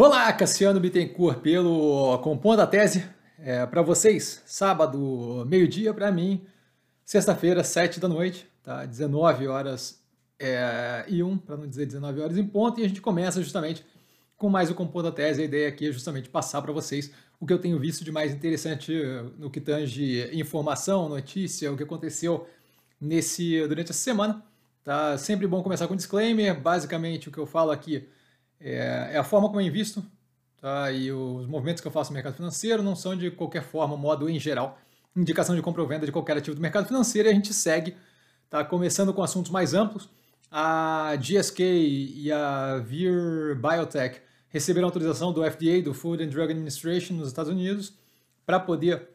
Olá, Cassiano Bittencourt, pelo Compondo a Tese. É, para vocês, sábado, meio-dia, para mim, sexta-feira, sete da noite, tá? 19 horas é, e um, para não dizer 19 horas em ponto, e a gente começa justamente com mais o Compondo a Tese. A ideia aqui é justamente passar para vocês o que eu tenho visto de mais interessante no que tange informação, notícia, o que aconteceu nesse durante essa semana. Tá sempre bom começar com disclaimer. Basicamente, o que eu falo aqui é, é a forma como eu invisto, tá? E os movimentos que eu faço no mercado financeiro não são de qualquer forma, modo em geral, indicação de compra ou venda de qualquer ativo do mercado financeiro. E a gente segue, tá? Começando com assuntos mais amplos. A GSK e a Vir Biotech receberam autorização do FDA, do Food and Drug Administration, nos Estados Unidos, para poder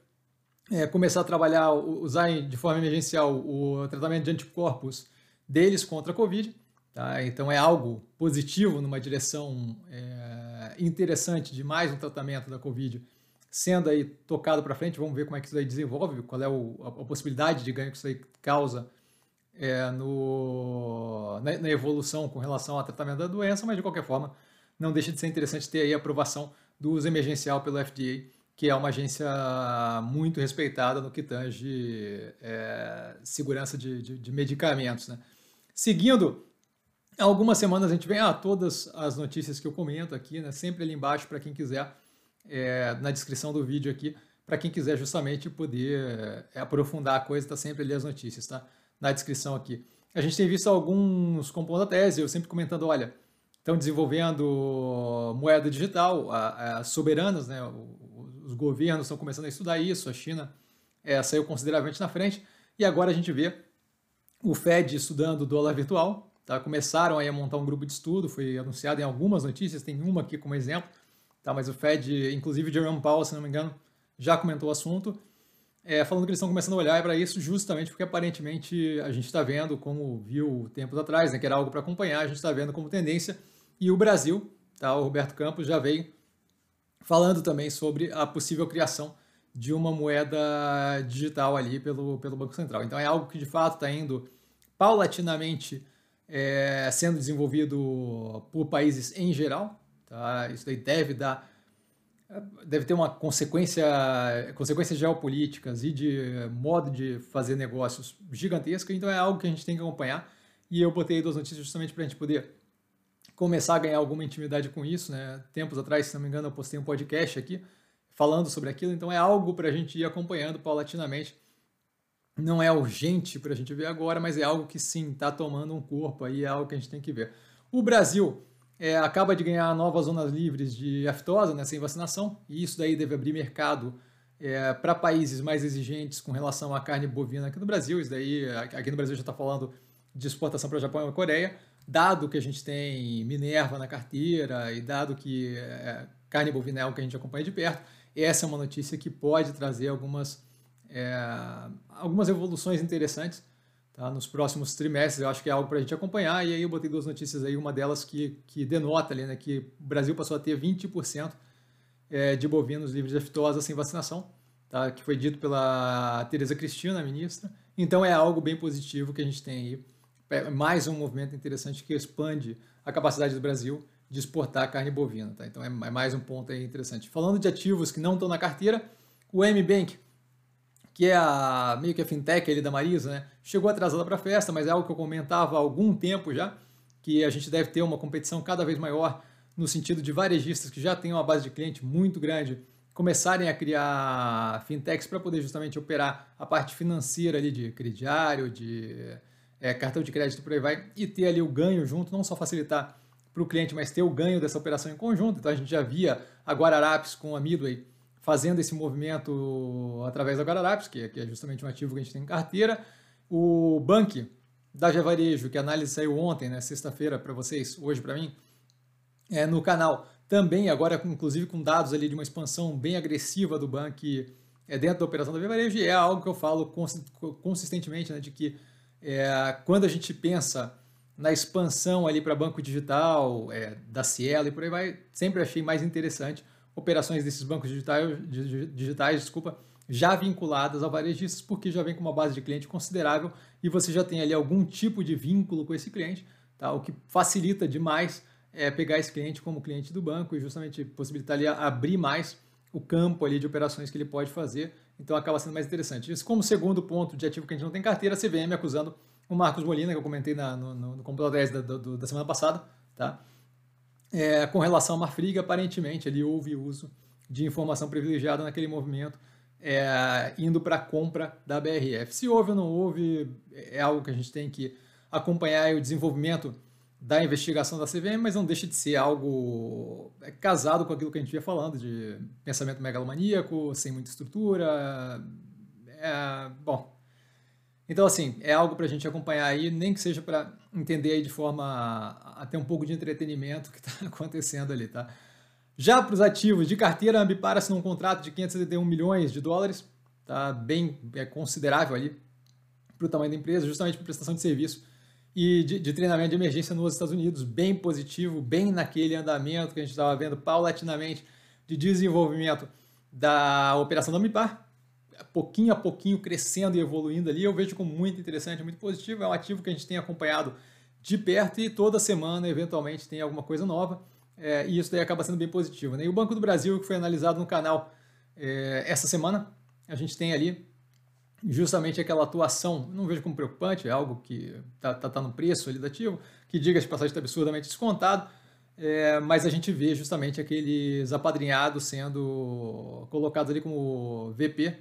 é, começar a trabalhar, usar de forma emergencial o tratamento de anticorpos deles contra a Covid. Tá? Então é algo positivo numa direção é, interessante de mais um tratamento da Covid sendo aí tocado para frente. Vamos ver como é que isso aí desenvolve, qual é o, a, a, possibilidade de ganho que isso aí causa é, no, na, na, evolução com relação ao tratamento da doença, mas de qualquer forma não deixa de ser interessante ter aí a aprovação do uso emergencial pelo FDA, que é uma agência muito respeitada no que tange é, segurança de, de, de medicamentos. Né? Seguindo Há algumas semanas a gente vem, ah, todas as notícias que eu comento aqui, né, sempre ali embaixo para quem quiser, é, na descrição do vídeo aqui, para quem quiser justamente poder é, aprofundar a coisa, está sempre ali as notícias, tá? Na descrição aqui. A gente tem visto alguns compondo a tese, eu sempre comentando, olha, estão desenvolvendo moeda digital, as soberanas, né, os governos estão começando a estudar isso, a China é, saiu consideravelmente na frente, e agora a gente vê o Fed estudando dólar virtual, Tá? Começaram aí a montar um grupo de estudo, foi anunciado em algumas notícias, tem uma aqui como exemplo, tá? mas o Fed, inclusive Jerome Powell, se não me engano, já comentou o assunto, é, falando que eles estão começando a olhar para isso justamente porque aparentemente a gente está vendo, como viu tempos atrás, né, que era algo para acompanhar, a gente está vendo como tendência, e o Brasil, tá? o Roberto Campos já veio falando também sobre a possível criação de uma moeda digital ali pelo, pelo Banco Central. Então é algo que de fato está indo paulatinamente é, sendo desenvolvido por países em geral. Tá? Isso daí deve dar deve ter uma consequência consequências geopolíticas e de modo de fazer negócios gigantesca, então é algo que a gente tem que acompanhar. E eu botei duas notícias justamente para a gente poder começar a ganhar alguma intimidade com isso, né? Tempos atrás, se não me engano, eu postei um podcast aqui falando sobre aquilo, então é algo para a gente ir acompanhando paulatinamente não é urgente para a gente ver agora, mas é algo que sim está tomando um corpo aí, é algo que a gente tem que ver. O Brasil é, acaba de ganhar novas zonas livres de aftosa, né, sem vacinação, e isso daí deve abrir mercado é, para países mais exigentes com relação à carne bovina aqui no Brasil. Isso daí, aqui no Brasil já está falando de exportação para o Japão e Coreia, dado que a gente tem Minerva na carteira e dado que é, carne bovina é algo que a gente acompanha de perto, essa é uma notícia que pode trazer algumas é, algumas evoluções interessantes tá? nos próximos trimestres. Eu acho que é algo para a gente acompanhar. E aí eu botei duas notícias aí, uma delas que, que denota ali, né, que o Brasil passou a ter 20% é, de bovinos livres de aftosa sem vacinação, tá? que foi dito pela Tereza Cristina, a ministra. Então é algo bem positivo que a gente tem aí. É mais um movimento interessante que expande a capacidade do Brasil de exportar carne bovina. Tá? Então é, é mais um ponto interessante. Falando de ativos que não estão na carteira, o M-Bank que é a meio que a fintech ali da Marisa, né? Chegou atrasada para a festa, mas é algo que eu comentava há algum tempo já, que a gente deve ter uma competição cada vez maior no sentido de varejistas que já têm uma base de cliente muito grande começarem a criar fintechs para poder justamente operar a parte financeira ali de crediário, de é, cartão de crédito por aí vai, e ter ali o ganho junto, não só facilitar para o cliente, mas ter o ganho dessa operação em conjunto. Então a gente já via a Guararapes com a Midway fazendo esse movimento através da Guararapes, que é, que é justamente um ativo que a gente tem em carteira. O Bank da Javarejo, que a análise saiu ontem, né, sexta-feira para vocês, hoje para mim, é, no canal. Também agora, inclusive com dados ali de uma expansão bem agressiva do Bank é, dentro da operação da Javarejo, e é algo que eu falo consistentemente, né, de que é, quando a gente pensa na expansão ali para banco digital, é, da Cielo e por aí vai, sempre achei mais interessante operações desses bancos digitais, digitais desculpa, já vinculadas a varejistas, porque já vem com uma base de cliente considerável e você já tem ali algum tipo de vínculo com esse cliente, tá? o que facilita demais é pegar esse cliente como cliente do banco e justamente possibilitar ele abrir mais o campo ali de operações que ele pode fazer. Então acaba sendo mais interessante. Isso como segundo ponto de ativo que a gente não tem carteira, a CVM acusando o Marcos Molina, que eu comentei na, no, no, no computador 10 da, do, da semana passada, tá? É, com relação a Marfrig, aparentemente ali houve uso de informação privilegiada naquele movimento, é, indo para a compra da BRF. Se houve ou não houve, é algo que a gente tem que acompanhar o desenvolvimento da investigação da CVM, mas não deixa de ser algo é, casado com aquilo que a gente vinha falando, de pensamento megalomaníaco, sem muita estrutura. É, bom, então assim, é algo para a gente acompanhar aí, nem que seja para entender aí de forma até um pouco de entretenimento que está acontecendo ali, tá? Já para os ativos de carteira, a Ambipar assinou um contrato de 571 milhões de dólares, tá? Bem é considerável ali para o tamanho da empresa, justamente para prestação de serviço e de, de, treinamento de emergência nos Estados Unidos, bem positivo, bem naquele andamento que a gente estava vendo paulatinamente de desenvolvimento da operação da Mipar, pouquinho a pouquinho crescendo e evoluindo ali, eu vejo como muito interessante, muito positivo, é um ativo que a gente tem acompanhado de perto e toda semana, eventualmente, tem alguma coisa nova, é, e isso daí acaba sendo bem positivo. Né? E o Banco do Brasil, que foi analisado no canal é, essa semana, a gente tem ali justamente aquela atuação, não vejo como preocupante, é algo que está tá, tá no preço ali do ativo, que diga de passagem está absurdamente descontado, é, mas a gente vê justamente aqueles apadrinhados sendo colocados ali como VP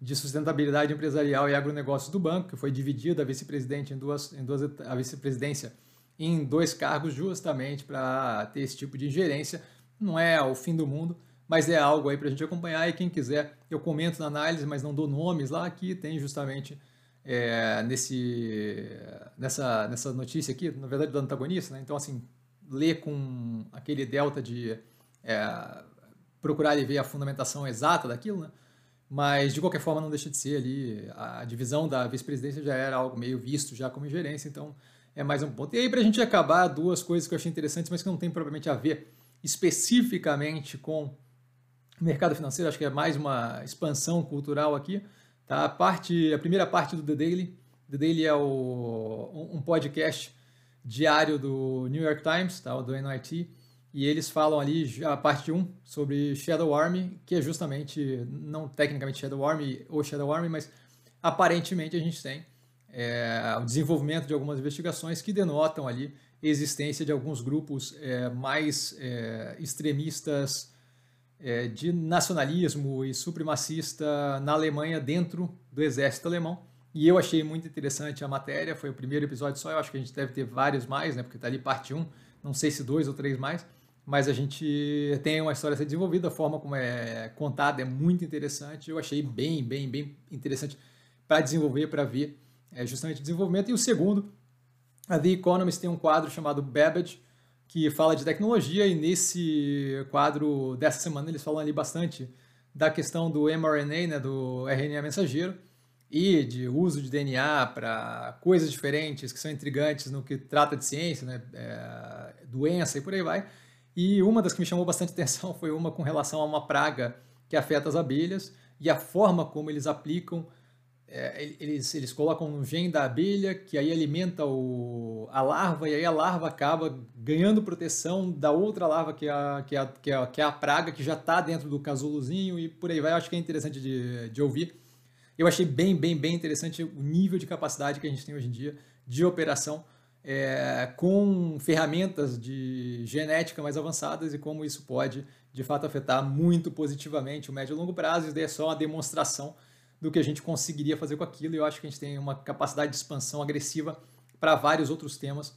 de sustentabilidade empresarial e agronegócios do banco, que foi dividida a vice-presidente em duas, em duas a vice-presidência em dois cargos justamente para ter esse tipo de ingerência. Não é o fim do mundo, mas é algo aí para a gente acompanhar e quem quiser, eu comento na análise, mas não dou nomes lá, aqui tem justamente é, nesse, nessa, nessa notícia aqui, na verdade do antagonista, né? então assim, ler com aquele delta de é, procurar e ver a fundamentação exata daquilo, né? Mas de qualquer forma não deixa de ser ali, a divisão da vice-presidência já era algo meio visto já como ingerência, então é mais um ponto. E aí para a gente acabar, duas coisas que eu achei interessantes, mas que não tem propriamente a ver especificamente com mercado financeiro, acho que é mais uma expansão cultural aqui. Tá? A, parte, a primeira parte do The Daily. The Daily é o, um podcast diário do New York Times, tá? do NYT, e eles falam ali a parte 1 sobre Shadow Army, que é justamente, não tecnicamente Shadow Army ou Shadow Army, mas aparentemente a gente tem é, o desenvolvimento de algumas investigações que denotam ali existência de alguns grupos é, mais é, extremistas é, de nacionalismo e supremacista na Alemanha dentro do exército alemão. E eu achei muito interessante a matéria, foi o primeiro episódio só, eu acho que a gente deve ter vários mais, né, porque está ali parte 1, não sei se dois ou três mais, mas a gente tem uma história a ser desenvolvida, a forma como é contada é muito interessante, eu achei bem, bem, bem interessante para desenvolver, para ver é, justamente o desenvolvimento. E o segundo, a The Economist tem um quadro chamado Babbage, que fala de tecnologia e nesse quadro dessa semana eles falam ali bastante da questão do mRNA, né, do RNA mensageiro, e de uso de DNA para coisas diferentes que são intrigantes no que trata de ciência, né, é, doença e por aí vai. E uma das que me chamou bastante atenção foi uma com relação a uma praga que afeta as abelhas e a forma como eles aplicam é, eles, eles colocam um gene da abelha que aí alimenta o, a larva e aí a larva acaba ganhando proteção da outra larva que é a, que é a, que é a, que é a praga que já está dentro do casulozinho e por aí vai. Eu acho que é interessante de, de ouvir. Eu achei bem, bem, bem interessante o nível de capacidade que a gente tem hoje em dia de operação é, com ferramentas de genética mais avançadas e como isso pode, de fato, afetar muito positivamente o médio e longo prazo. Isso daí é só uma demonstração do que a gente conseguiria fazer com aquilo. E eu acho que a gente tem uma capacidade de expansão agressiva para vários outros temas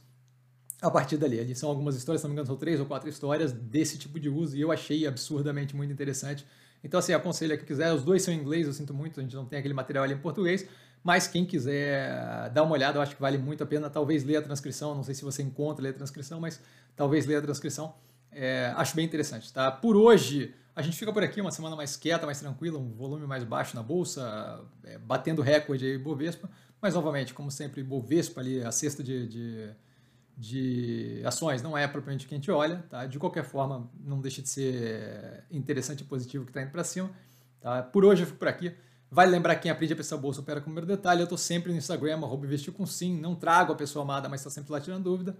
a partir dali. Ali são algumas histórias, se não me engano, são três ou quatro histórias desse tipo de uso e eu achei absurdamente muito interessante. Então, assim, aconselho a quem quiser. Os dois são em inglês, eu sinto muito, a gente não tem aquele material ali em português. Mas quem quiser dar uma olhada, eu acho que vale muito a pena. Talvez ler a transcrição, não sei se você encontra ler a transcrição, mas talvez ler a transcrição. É, acho bem interessante, tá? Por hoje, a gente fica por aqui uma semana mais quieta, mais tranquila, um volume mais baixo na bolsa, é, batendo recorde aí Bovespa, mas novamente, como sempre, Bovespa ali, a cesta de, de, de ações, não é propriamente o que a gente olha, tá? De qualquer forma, não deixa de ser interessante e positivo que está indo para cima. Tá? Por hoje eu fico por aqui. Vale lembrar quem aprende a pensar bolsa opera com o primeiro detalhe. Eu estou sempre no Instagram, arroba investir com sim. Não trago a pessoa amada, mas está sempre lá tirando dúvida.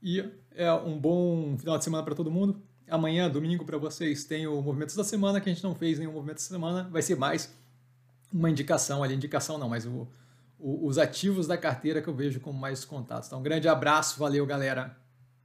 E é um bom final de semana para todo mundo. Amanhã, domingo, para vocês, tem o Movimentos da Semana, que a gente não fez nenhum movimento da semana. Vai ser mais uma indicação ali, indicação não, mas o os ativos da carteira que eu vejo como mais contatos. Então, um grande abraço, valeu, galera!